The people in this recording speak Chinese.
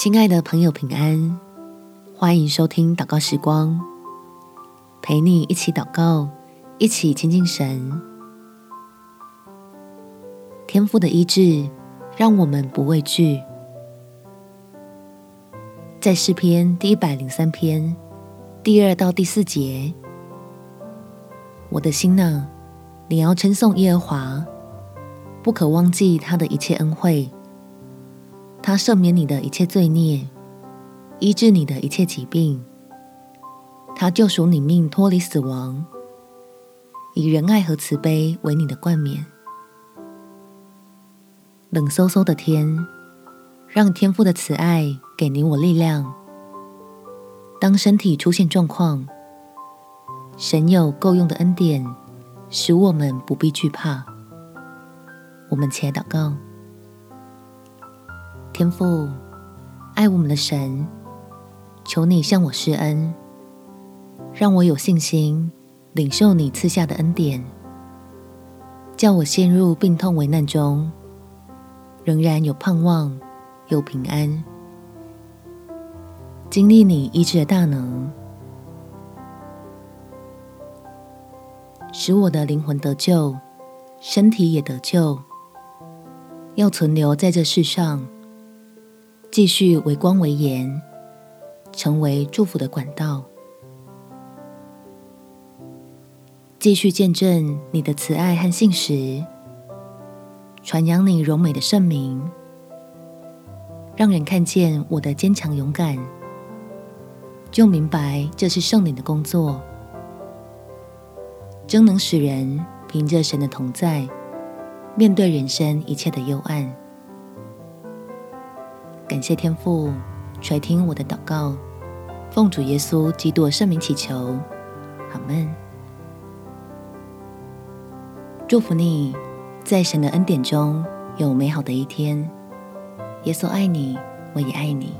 亲爱的朋友，平安！欢迎收听祷告时光，陪你一起祷告，一起亲近神。天父的医治，让我们不畏惧。在诗篇第一百零三篇第二到第四节，我的心哪，你要称颂耶和华，不可忘记他的一切恩惠。他赦免你的一切罪孽，医治你的一切疾病。他救赎你命脱离死亡，以仁爱和慈悲为你的冠冕。冷飕飕的天，让天父的慈爱给你我力量。当身体出现状况，神有够用的恩典，使我们不必惧怕。我们且祷告。天父，爱我们的神，求你向我施恩，让我有信心领受你赐下的恩典，叫我陷入病痛危难中，仍然有盼望，有平安，经历你医治的大能，使我的灵魂得救，身体也得救，要存留在这世上。继续为光为盐，成为祝福的管道；继续见证你的慈爱和信实，传扬你荣美的圣名，让人看见我的坚强勇敢，就明白这是圣灵的工作，真能使人凭着神的同在，面对人生一切的幽暗。感谢天父垂听我的祷告，奉主耶稣基督圣名祈求，好门。祝福你，在神的恩典中有美好的一天。耶稣爱你，我也爱你。